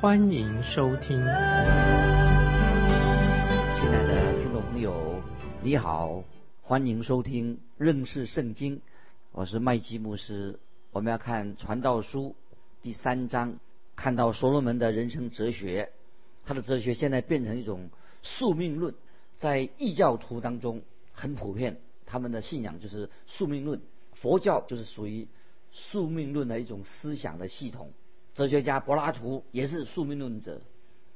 欢迎收听。亲爱的听众朋友，你好，欢迎收听认识圣经，我是麦基牧师。我们要看《传道书》第三章，看到所罗门的人生哲学。他的哲学现在变成一种宿命论，在异教徒当中很普遍。他们的信仰就是宿命论，佛教就是属于宿命论的一种思想的系统。哲学家柏拉图也是宿命论者。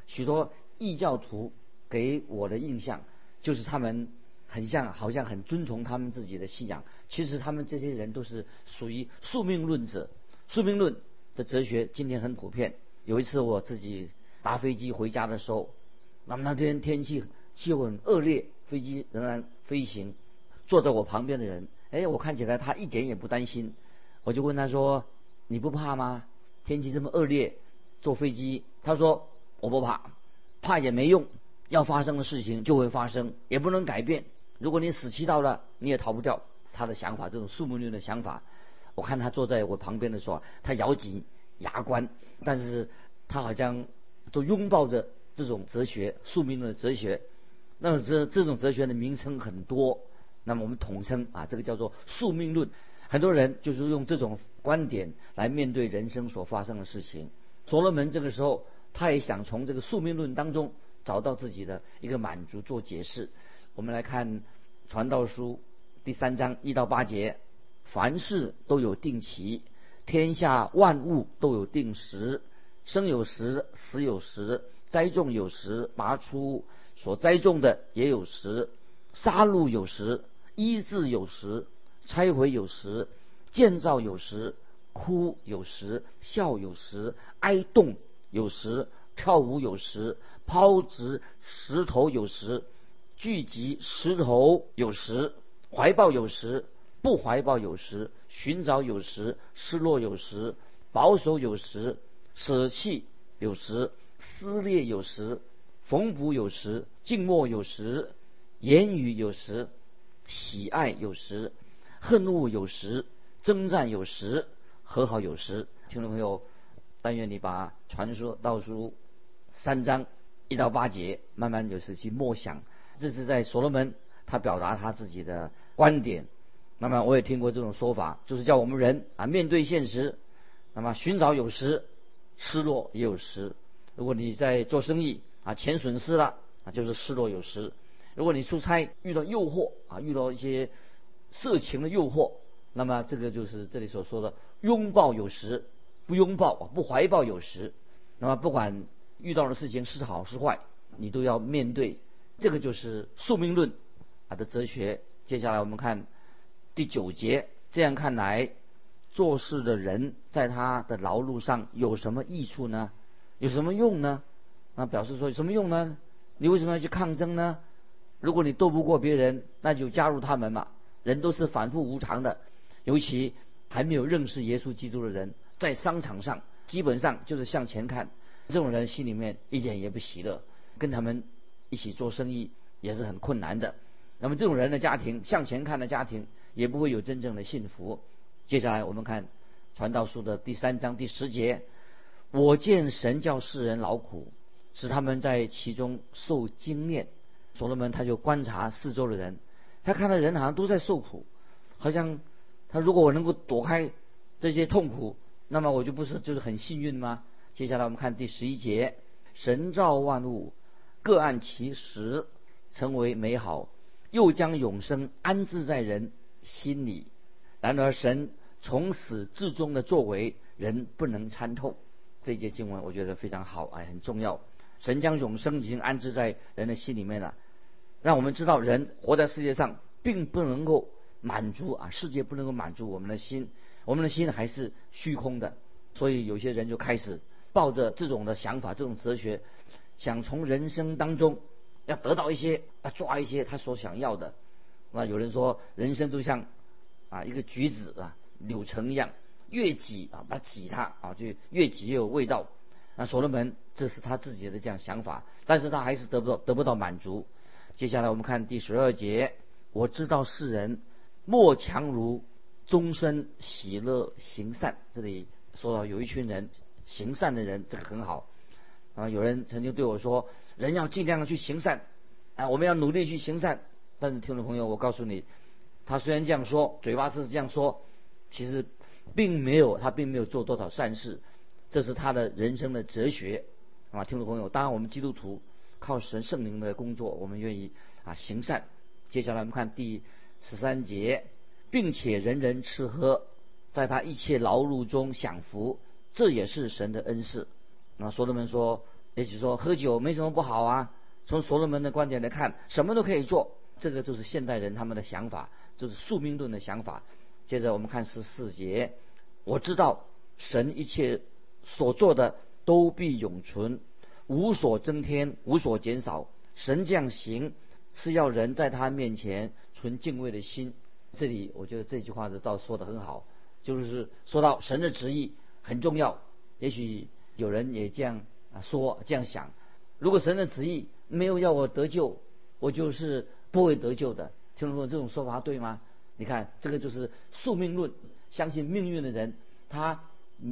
许多异教徒给我的印象就是他们很像，好像很遵从他们自己的信仰。其实他们这些人都是属于宿命论者。宿命论的哲学今天很普遍。有一次我自己搭飞机回家的时候，那么那天天气气候很恶劣，飞机仍然飞行。坐在我旁边的人，哎，我看起来他一点也不担心。我就问他说：“你不怕吗？天气这么恶劣，坐飞机？”他说：“我不怕，怕也没用。要发生的事情就会发生，也不能改变。如果你死期到了，你也逃不掉。”他的想法，这种宿命论的想法。我看他坐在我旁边的时候，他咬紧牙关，但是他好像都拥抱着这种哲学，宿命论的哲学。那么这这种哲学的名称很多。那么我们统称啊，这个叫做宿命论。很多人就是用这种观点来面对人生所发生的事情。所罗门这个时候，他也想从这个宿命论当中找到自己的一个满足，做解释。我们来看《传道书》第三章一到八节：凡事都有定期，天下万物都有定时，生有时，死有时，栽种有时，拔出所栽种的也有时，杀戮有时。医治有时，拆毁有时，建造有时，哭有时，笑有时，哀动有时，跳舞有时，抛掷石头有时，聚集石头有时，怀抱有时，不怀抱有时，寻找有时，失落有时，保守有时，舍弃有时，撕裂有时，缝补有时，静默有时，言语有时。喜爱有时，恨恶有时，征战有时，和好有时。听众朋友，但愿你把传说道书三章一到八节，慢慢有时去默想。这是在所罗门他表达他自己的观点。那么我也听过这种说法，就是叫我们人啊面对现实，那么寻找有时，失落也有时。如果你在做生意啊，钱损失了啊，就是失落有时。如果你出差遇到诱惑啊，遇到一些色情的诱惑，那么这个就是这里所说的拥抱有时，不拥抱不怀抱有时。那么不管遇到的事情是好是坏，你都要面对。这个就是宿命论啊的哲学。接下来我们看第九节，这样看来，做事的人在他的劳碌上有什么益处呢？有什么用呢？那表示说有什么用呢？你为什么要去抗争呢？如果你斗不过别人，那就加入他们嘛。人都是反复无常的，尤其还没有认识耶稣基督的人，在商场上基本上就是向前看。这种人心里面一点也不喜乐，跟他们一起做生意也是很困难的。那么这种人的家庭，向前看的家庭，也不会有真正的幸福。接下来我们看传道书的第三章第十节：我见神叫世人劳苦，使他们在其中受经验。所罗门他就观察四周的人，他看到人好像都在受苦，好像他如果我能够躲开这些痛苦，那么我就不是就是很幸运吗？接下来我们看第十一节：神造万物，各按其时成为美好，又将永生安置在人心里。然而神从始至终的作为，人不能参透。这一节经文我觉得非常好，哎，很重要。神将永生已经安置在人的心里面了。让我们知道，人活在世界上，并不能够满足啊，世界不能够满足我们的心，我们的心还是虚空的。所以有些人就开始抱着这种的想法，这种哲学，想从人生当中要得到一些，要抓一些他所想要的。那有人说，人生就像啊一个橘子啊柳橙一样，越挤啊把它挤它啊就越挤越有味道。那所罗门这是他自己的这样想法，但是他还是得不到得不到满足。接下来我们看第十二节，我知道世人莫强如终身喜乐行善。这里说到有一群人行善的人，这个很好啊。有人曾经对我说，人要尽量的去行善啊，我们要努力去行善。但是听众朋友，我告诉你，他虽然这样说，嘴巴是这样说，其实并没有他并没有做多少善事。这是他的人生的哲学啊，听众朋友，当然我们基督徒靠神圣灵的工作，我们愿意啊行善。接下来我们看第十三节，并且人人吃喝，在他一切劳碌中享福，这也是神的恩赐。那所罗门说，也许说喝酒没什么不好啊。从所罗门的观点来看，什么都可以做。这个就是现代人他们的想法，就是宿命论的想法。接着我们看十四节，我知道神一切。所做的都必永存，无所增添，无所减少。神降行，是要人在他面前存敬畏的心。这里我觉得这句话是倒说的很好，就是说到神的旨意很重要。也许有人也这样啊说，这样想：如果神的旨意没有要我得救，我就是不会得救的。听众朋友，这种说法对吗？你看，这个就是宿命论，相信命运的人，他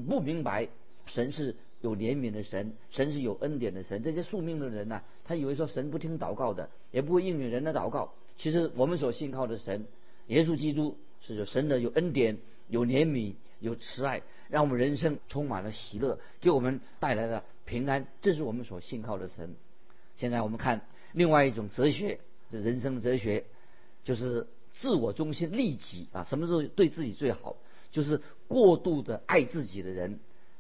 不明白。神是有怜悯的神，神是有恩典的神。这些宿命的人呢，他以为说神不听祷告的，也不会应允人的祷告。其实我们所信靠的神，耶稣基督是有神的有恩典、有怜悯、有慈爱，让我们人生充满了喜乐，给我们带来了平安。这是我们所信靠的神。现在我们看另外一种哲学，这人生的哲学，就是自我中心、利己啊。什么时候对自己最好？就是过度的爱自己的人。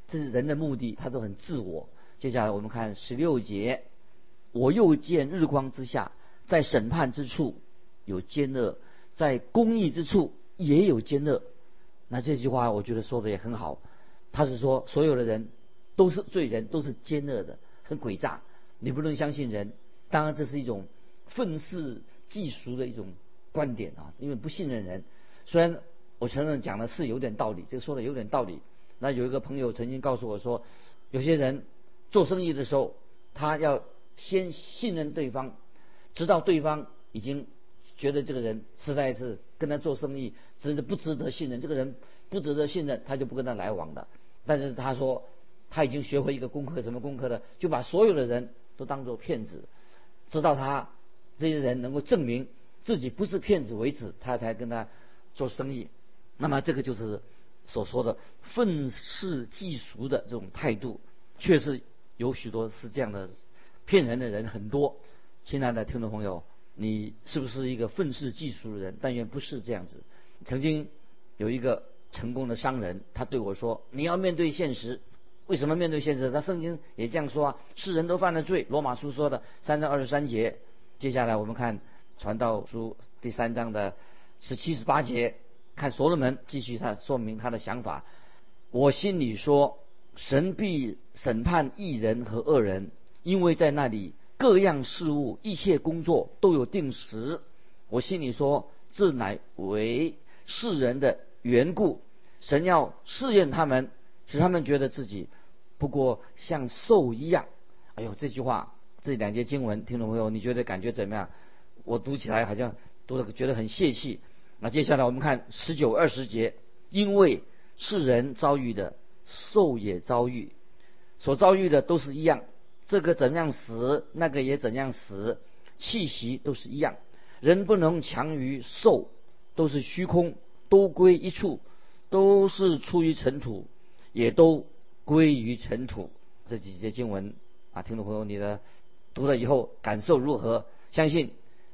这是人的目的，他都很自我。接下来我们看十六节，我又见日光之下，在审判之处有奸恶，在公义之处也有奸恶。那这句话我觉得说的也很好，他是说所有的人都是罪人，都是奸恶的，很诡诈。你不能相信人，当然这是一种愤世嫉俗的一种观点啊，因为不信任人。虽然我承认讲的是有点道理，这个说的有点道理。那有一个朋友曾经告诉我说，有些人做生意的时候，他要先信任对方，直到对方已经觉得这个人实在是跟他做生意，值得不值得信任，这个人不值得信任，他就不跟他来往的。但是他说他已经学会一个功课，什么功课呢？就把所有的人都当做骗子，直到他这些人能够证明自己不是骗子为止，他才跟他做生意。那么这个就是。所说的愤世嫉俗的这种态度，确实有许多是这样的骗人的人很多。亲爱的听众朋友，你是不是一个愤世嫉俗的人？但愿不是这样子。曾经有一个成功的商人，他对我说：“你要面对现实。为什么面对现实？他圣经也这样说啊，世人都犯了罪。罗马书说的三章二十三节。接下来我们看传道书第三章的十七十八节。”看所罗门继续他说明他的想法，我心里说，神必审判义人和恶人，因为在那里各样事物、一切工作都有定时。我心里说，这乃为世人的缘故，神要试验他们，使他们觉得自己不过像兽一样。哎呦，这句话这两节经文，听众朋友，你觉得感觉怎么样？我读起来好像读的觉得很泄气。那接下来我们看十九二十节，因为世人遭遇的，兽也遭遇，所遭遇的都是一样，这个怎样死，那个也怎样死，气息都是一样，人不能强于兽，都是虚空，都归一处，都是出于尘土，也都归于尘土。这几节经文啊，听众朋友，你的读了以后感受如何？相信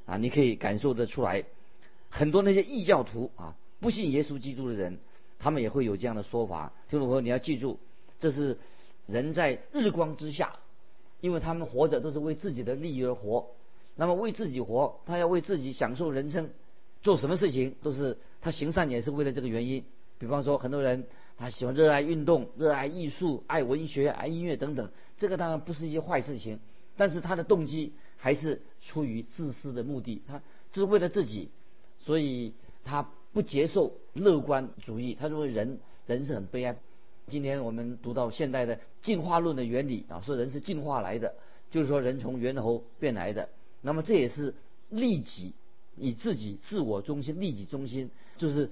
啊，你可以感受得出来。很多那些异教徒啊，不信耶稣基督的人，他们也会有这样的说法。听众朋友，你要记住，这是人在日光之下，因为他们活着都是为自己的利益而活。那么为自己活，他要为自己享受人生，做什么事情都是他行善也是为了这个原因。比方说，很多人他喜欢热爱运动、热爱艺术、爱文学、爱音乐等等，这个当然不是一些坏事情。但是他的动机还是出于自私的目的，他是为了自己，所以他不接受乐观主义。他认为人人是很悲哀。今天我们读到现代的进化论的原理啊，说人是进化来的，就是说人从猿猴变来的。那么这也是利己，以自己自我中心、利己中心，就是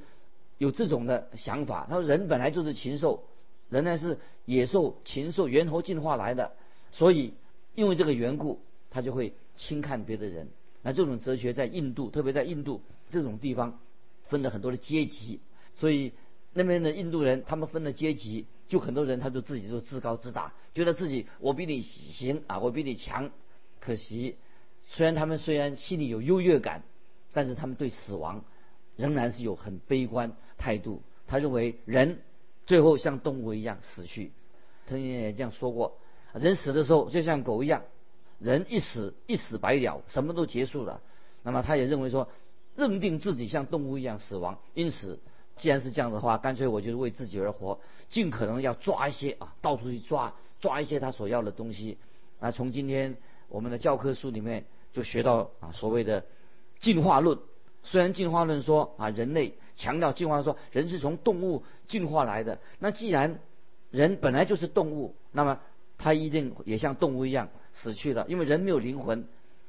有这种的想法。他说人本来就是禽兽，人呢是野兽、禽兽、猿猴进化来的，所以因为这个缘故，他就会轻看别的人。那这种哲学在印度，特别在印度这种地方，分了很多的阶级，所以。那边的印度人，他们分了阶级，就很多人他就自己就自高自大，觉得自己我比你行啊，我比你强。可惜，虽然他们虽然心里有优越感，但是他们对死亡仍然是有很悲观态度。他认为人最后像动物一样死去。曾经也这样说过，人死的时候就像狗一样，人一死一死百了，什么都结束了。那么他也认为说，认定自己像动物一样死亡，因此。既然是这样的话，干脆我就为自己而活，尽可能要抓一些啊，到处去抓，抓一些他所要的东西。啊，从今天我们的教科书里面就学到啊，所谓的进化论。虽然进化论说啊，人类强调进化说人是从动物进化来的，那既然人本来就是动物，那么他一定也像动物一样死去了，因为人没有灵魂，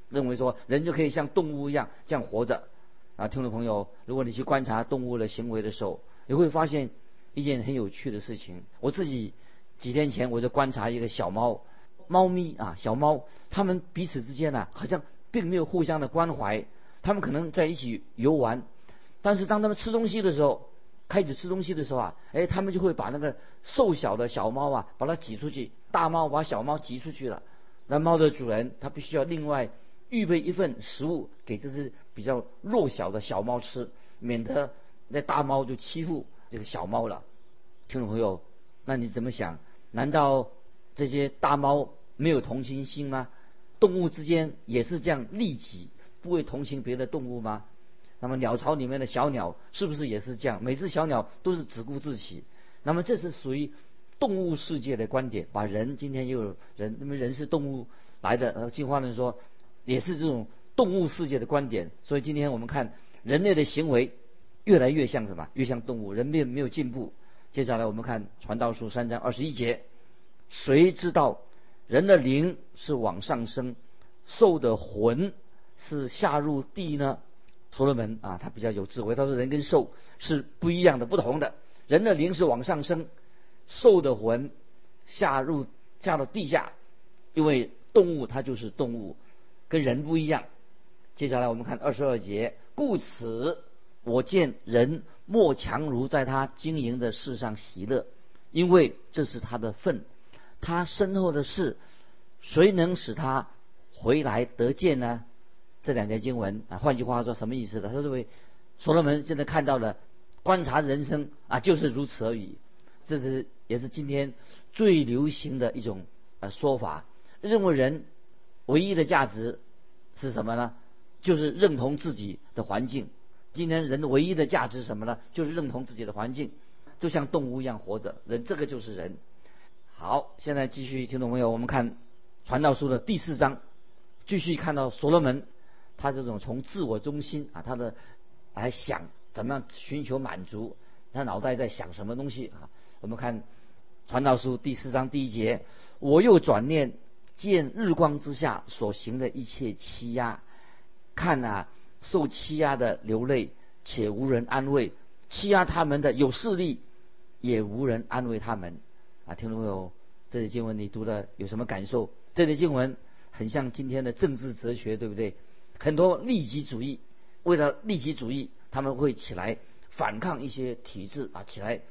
认为说人就可以像动物一样这样活着。啊，听众朋友，如果你去观察动物的行为的时候，你会发现一件很有趣的事情。我自己几天前我就观察一个小猫，猫咪啊，小猫，它们彼此之间呢，好像并没有互相的关怀。它们可能在一起游玩，但是当它们吃东西的时候，开始吃东西的时候啊，哎，它们就会把那个瘦小的小猫啊，把它挤出去，大猫把小猫挤出去了。那猫的主人他必须要另外。预备一份食物给这只比较弱小的小猫吃，免得那大猫就欺负这个小猫了。听众朋友，那你怎么想？难道这些大猫没有同情心吗？动物之间也是这样利己，不会同情别的动物吗？那么鸟巢里面的小鸟是不是也是这样？每只小鸟都是只顾自己。那么这是属于动物世界的观点，把人今天又有人，那么人是动物来的，呃，进化论说。也是这种动物世界的观点，所以今天我们看人类的行为越来越像什么？越像动物，人并没有进步。接下来我们看《传道书》三章二十一节：谁知道人的灵是往上升，兽的魂是下入地呢？所罗门啊，他比较有智慧，他说人跟兽是不一样的、不同的。人的灵是往上升，兽的魂下入下到地下，因为动物它就是动物。跟人不一样。接下来我们看二十二节，故此我见人莫强如在他经营的事上喜乐，因为这是他的份。他身后的事，谁能使他回来得见呢？这两节经文啊，换句话说什么意思呢？他认为所罗门现在看到了观察人生啊，就是如此而已。这是也是今天最流行的一种呃说法，认为人。唯一的价值是什么呢？就是认同自己的环境。今天人的唯一的价值是什么呢？就是认同自己的环境，就像动物一样活着。人这个就是人。好，现在继续听众朋友？我们看《传道书》的第四章，继续看到所罗门他这种从自我中心啊，他的来想怎么样寻求满足，他脑袋在想什么东西啊？我们看《传道书》第四章第一节，我又转念。见日光之下所行的一切欺压，看啊，受欺压的流泪，且无人安慰；欺压他们的有势力，也无人安慰他们。啊，听众朋友，这里经文你读的有什么感受？这里经文很像今天的政治哲学，对不对？很多利己主义，为了利己主义，他们会起来反抗一些体制啊，起来，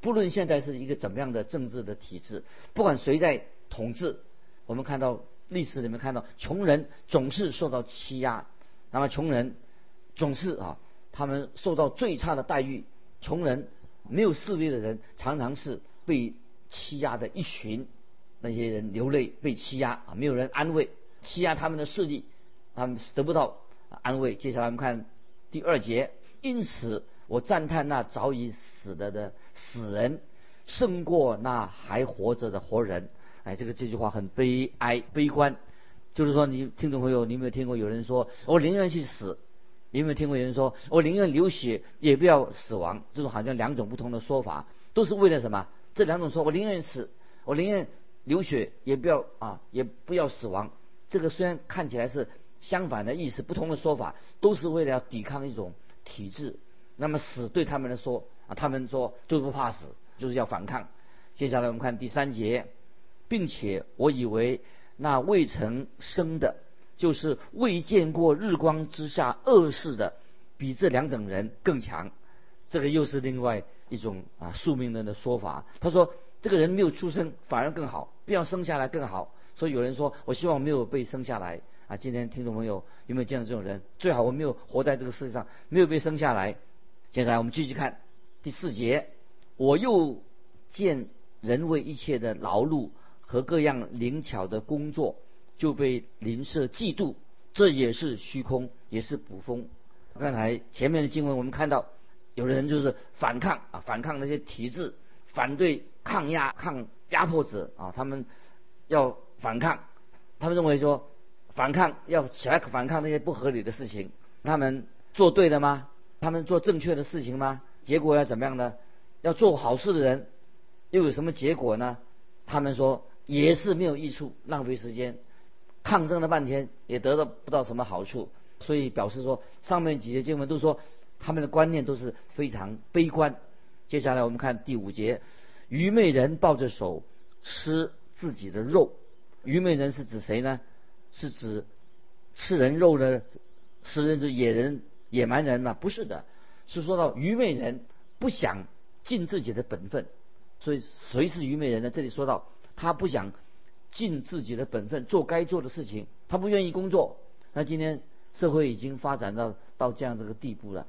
不论现在是一个怎么样的政治的体制，不管谁在统治。我们看到历史里面看到，穷人总是受到欺压，那么穷人总是啊，他们受到最差的待遇。穷人没有势力的人，常常是被欺压的一群，那些人流泪被欺压啊，没有人安慰，欺压他们的势力，他们得不到安慰。接下来我们看第二节，因此我赞叹那早已死了的死人，胜过那还活着的活人。哎，这个这句话很悲哀、悲观，就是说，你听众朋友，你有没有听过有人说，我宁愿去死？你有没有听过有人说，我宁愿流血也不要死亡？这种好像两种不同的说法，都是为了什么？这两种说，我宁愿死，我宁愿流血也不要啊，也不要死亡。这个虽然看起来是相反的意思，不同的说法，都是为了要抵抗一种体制。那么死对他们来说啊，他们说就不怕死，就是要反抗。接下来我们看第三节，并且我以为那未曾生的。就是未见过日光之下恶事的，比这两等人更强。这个又是另外一种啊宿命论的说法。他说，这个人没有出生反而更好，必要生下来更好。所以有人说，我希望没有被生下来啊。今天听众朋友有没有见到这种人？最好我没有活在这个世界上，没有被生下来。接下来我们继续看第四节，我又见人为一切的劳碌和各样灵巧的工作。就被邻舍嫉妒，这也是虚空，也是捕风。刚才前面的经文我们看到，有的人就是反抗啊，反抗那些体制，反对抗压抗压迫者啊，他们要反抗，他们认为说反抗要起来反抗那些不合理的事情，他们做对了吗？他们做正确的事情吗？结果要怎么样呢？要做好事的人又有什么结果呢？他们说也是没有益处，浪费时间。抗争了半天也得到不到什么好处，所以表示说上面几节经文都说他们的观念都是非常悲观。接下来我们看第五节，愚昧人抱着手吃自己的肉。愚昧人是指谁呢？是指吃人肉的，是人是野人、野蛮人吗？不是的，是说到愚昧人不想尽自己的本分。所以谁是愚昧人呢？这里说到他不想。尽自己的本分，做该做的事情。他不愿意工作。那今天社会已经发展到到这样这个地步了，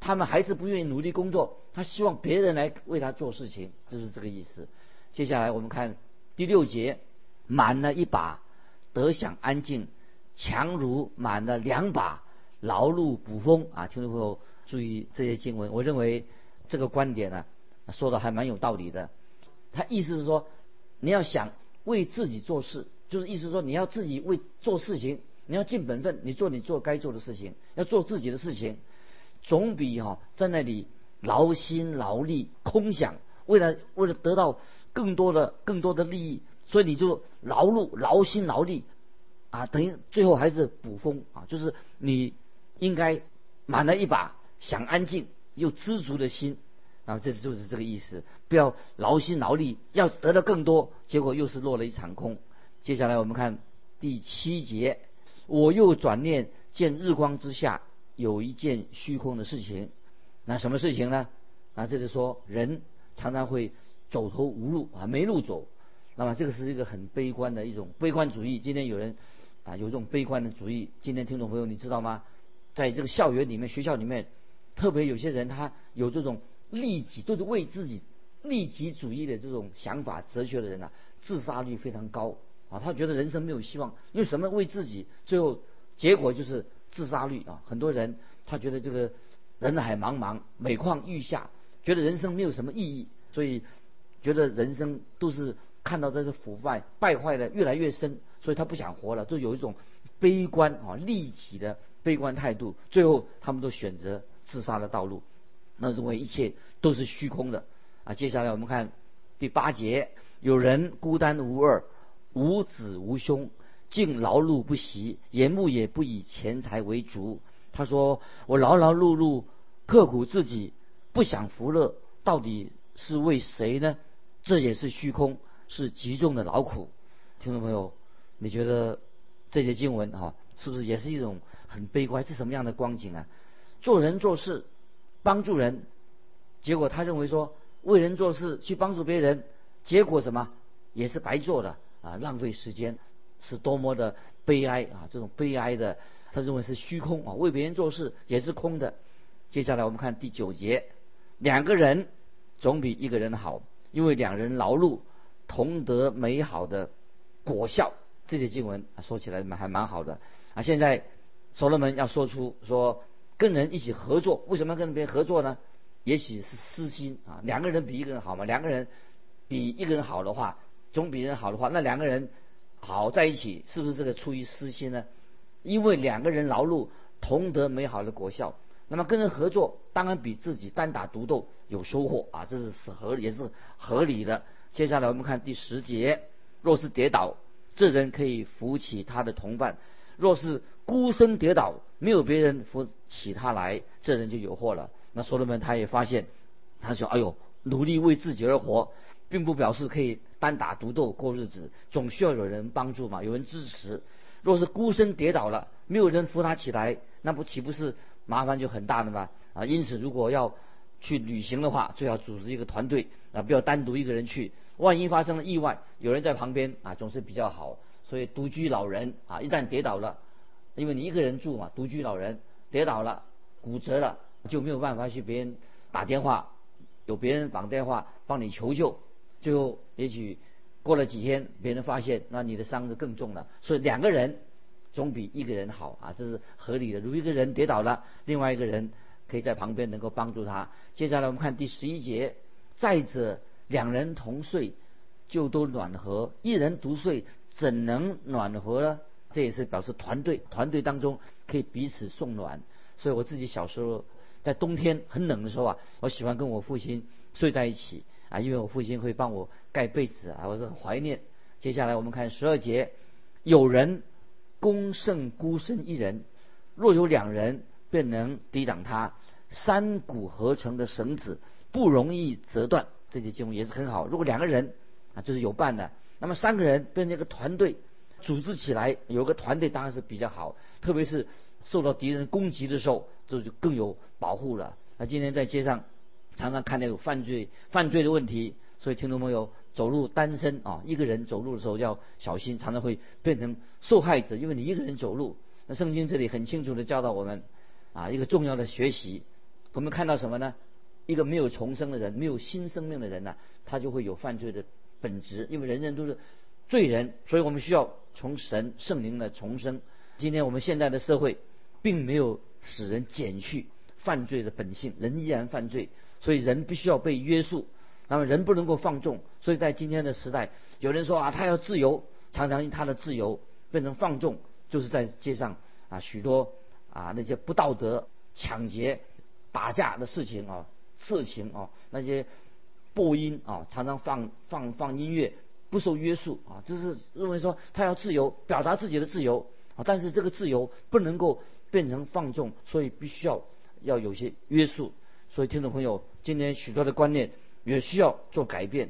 他们还是不愿意努力工作。他希望别人来为他做事情，就是这个意思。接下来我们看第六节，满了一把，得享安静；强如满了两把，劳碌捕风。啊，听众朋友注意这些经文，我认为这个观点呢，说的还蛮有道理的。他意思是说，你要想。为自己做事，就是意思说你要自己为做事情，你要尽本分，你做你做该做的事情，要做自己的事情，总比哈在那里劳心劳力空想，为了为了得到更多的更多的利益，所以你就劳碌劳心劳力啊，等于最后还是捕风啊，就是你应该满了一把想安静又知足的心。啊这就是这个意思，不要劳心劳力，要得到更多，结果又是落了一场空。接下来我们看第七节，我又转念见日光之下有一件虚空的事情，那什么事情呢？啊，这就说人常常会走投无路啊，没路走。那么这个是一个很悲观的一种悲观主义。今天有人啊有这种悲观的主义。今天听众朋友你知道吗？在这个校园里面、学校里面，特别有些人他有这种。利己都是为自己利己主义的这种想法、哲学的人啊，自杀率非常高啊。他觉得人生没有希望，因为什么？为自己，最后结果就是自杀率啊。很多人他觉得这个人海茫茫，每况愈下，觉得人生没有什么意义，所以觉得人生都是看到这个腐败败坏的越来越深，所以他不想活了，就有一种悲观啊利己的悲观态度，最后他们都选择自杀的道路。那认为一切都是虚空的啊！接下来我们看第八节：有人孤单无二，无子无兄，竟劳碌不息，言目也不以钱财为主。他说：“我劳劳碌碌，刻苦自己，不享福乐，到底是为谁呢？”这也是虚空，是极重的劳苦。听众朋友，你觉得这些经文啊，是不是也是一种很悲观？是什么样的光景啊？做人做事。帮助人，结果他认为说为人做事去帮助别人，结果什么也是白做的啊，浪费时间，是多么的悲哀啊！这种悲哀的，他认为是虚空啊，为别人做事也是空的。接下来我们看第九节，两个人总比一个人好，因为两人劳碌同得美好的果效。这些经文说起来还蛮好的啊。现在所罗门要说出说。跟人一起合作，为什么要跟别人合作呢？也许是私心啊。两个人比一个人好嘛？两个人比一个人好的话，总比人好的话，那两个人好在一起，是不是这个出于私心呢？因为两个人劳碌，同得美好的果效。那么跟人合作，当然比自己单打独斗有收获啊，这是是合也是合理的。接下来我们看第十节：若是跌倒，这人可以扶起他的同伴；若是孤身跌倒，没有别人扶起他来，这人就有祸了。那所罗门他也发现，他说：“哎呦，努力为自己而活，并不表示可以单打独斗过日子，总需要有人帮助嘛，有人支持。若是孤身跌倒了，没有人扶他起来，那不岂不是？”麻烦就很大的吗啊，因此如果要去旅行的话，最好组织一个团队啊，不要单独一个人去。万一发生了意外，有人在旁边啊，总是比较好。所以独居老人啊，一旦跌倒了，因为你一个人住嘛，独居老人跌倒了、骨折了，就没有办法去别人打电话，有别人绑电话帮你求救，最后也许过了几天，别人发现，那你的伤就更重了。所以两个人。总比一个人好啊，这是合理的。如一个人跌倒了，另外一个人可以在旁边能够帮助他。接下来我们看第十一节，再者两人同睡，就都暖和；一人独睡，怎能暖和呢？这也是表示团队，团队当中可以彼此送暖。所以我自己小时候在冬天很冷的时候啊，我喜欢跟我父亲睡在一起啊，因为我父亲会帮我盖被子啊，我是很怀念。接下来我们看十二节，有人。攻胜孤身一人，若有两人，便能抵挡他。三股合成的绳子不容易折断，这些经文也是很好。如果两个人啊，就是有伴的，那么三个人变成一个团队，组织起来有个团队当然是比较好。特别是受到敌人攻击的时候，这就更有保护了。那今天在街上常常看到有犯罪犯罪的问题，所以听众朋友。走路单身啊，一个人走路的时候要小心，常常会变成受害者，因为你一个人走路。那圣经这里很清楚的教导我们，啊，一个重要的学习，我们看到什么呢？一个没有重生的人，没有新生命的人呢，他就会有犯罪的本质，因为人人都是罪人，所以我们需要从神圣灵的重生。今天我们现在的社会，并没有使人减去犯罪的本性，人依然犯罪，所以人必须要被约束。那么人不能够放纵，所以在今天的时代，有人说啊，他要自由，常常因他的自由变成放纵，就是在街上啊许多啊那些不道德、抢劫、打架的事情啊，色情啊那些播音啊，常常放放放音乐，不受约束啊，就是认为说他要自由，表达自己的自由啊，但是这个自由不能够变成放纵，所以必须要要有些约束。所以听众朋友，今天许多的观念。也需要做改变。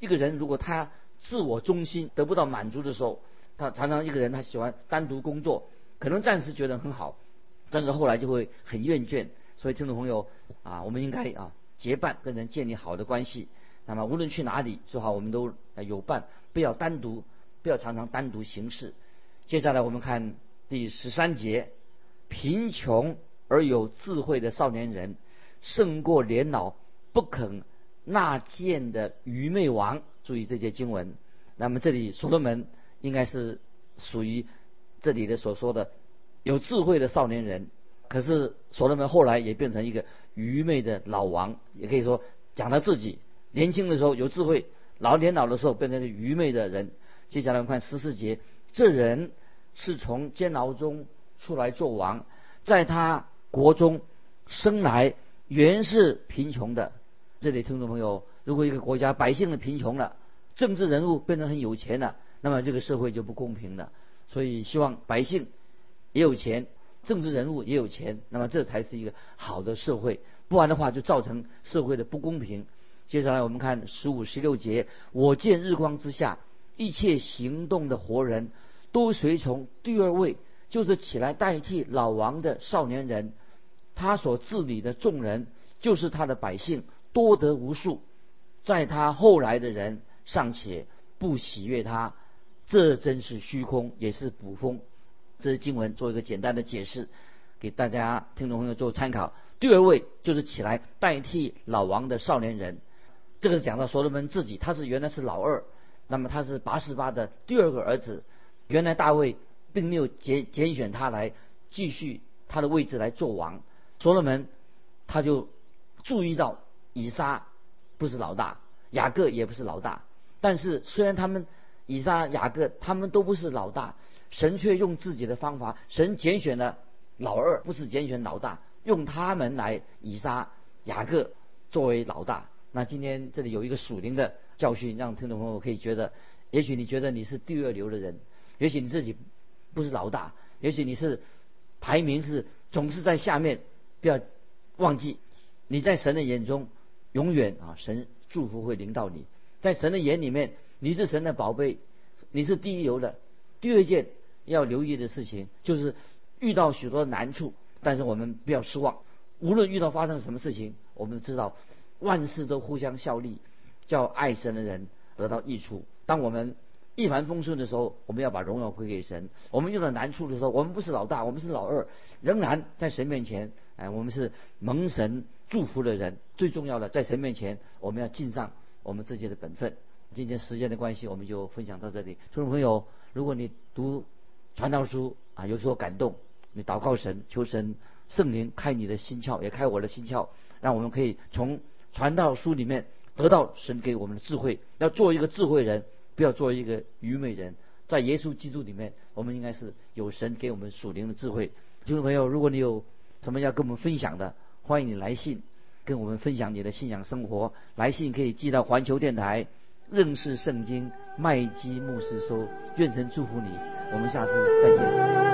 一个人如果他自我中心得不到满足的时候，他常常一个人他喜欢单独工作，可能暂时觉得很好，但是后来就会很厌倦。所以听众朋友啊，我们应该啊结伴跟人建立好的关系。那么无论去哪里，最好我们都有伴，不要单独，不要常常单独行事。接下来我们看第十三节：贫穷而有智慧的少年人，胜过年老不肯。纳谏的愚昧王，注意这些经文。那么这里所罗门应该是属于这里的所说的有智慧的少年人。可是所罗门后来也变成一个愚昧的老王，也可以说讲他自己年轻的时候有智慧，老年老的时候变成了愚昧的人。接下来我们看十四节，这人是从监牢中出来做王，在他国中生来原是贫穷的。这里听众朋友，如果一个国家百姓的贫穷了，政治人物变得很有钱了，那么这个社会就不公平了。所以希望百姓也有钱，政治人物也有钱，那么这才是一个好的社会。不然的话，就造成社会的不公平。接下来我们看十五、十六节，我见日光之下一切行动的活人都随从第二位，就是起来代替老王的少年人，他所治理的众人就是他的百姓。多得无数，在他后来的人尚且不喜悦他，这真是虚空，也是捕风。这是经文做一个简单的解释，给大家听众朋友做参考。第二位就是起来代替老王的少年人，这个讲到所罗门自己，他是原来是老二，那么他是八十八的第二个儿子。原来大卫并没有拣拣选他来继续他的位置来做王，所罗门他就注意到。以撒不是老大，雅各也不是老大，但是虽然他们以撒、雅各，他们都不是老大，神却用自己的方法，神拣选了老二，不是拣选老大，用他们来以撒、雅各作为老大。那今天这里有一个属灵的教训，让听众朋友可以觉得，也许你觉得你是第二流的人，也许你自己不是老大，也许你是排名是总是在下面，不要忘记你在神的眼中永远啊，神祝福会临到你，在神的眼里面。你是神的宝贝，你是第一流的。第二件要留意的事情就是遇到许多难处，但是我们不要失望。无论遇到发生什么事情，我们知道万事都互相效力，叫爱神的人得到益处。当我们一帆风顺的时候，我们要把荣耀归给神；我们遇到难处的时候，我们不是老大，我们是老二，仍然在神面前，哎，我们是蒙神祝福的人。最重要的，在神面前，我们要尽上我们自己的本分。今天时间的关系，我们就分享到这里。听众朋友，如果你读传道书啊有所感动，你祷告神，求神圣灵开你的心窍，也开我的心窍，让我们可以从传道书里面得到神给我们的智慧，要做一个智慧人，不要做一个愚昧人。在耶稣基督里面，我们应该是有神给我们属灵的智慧。听众朋友，如果你有什么要跟我们分享的，欢迎你来信跟我们分享你的信仰生活。来信可以寄到环球电台。认识圣经，麦基牧师说：“愿神祝福你，我们下次再见。”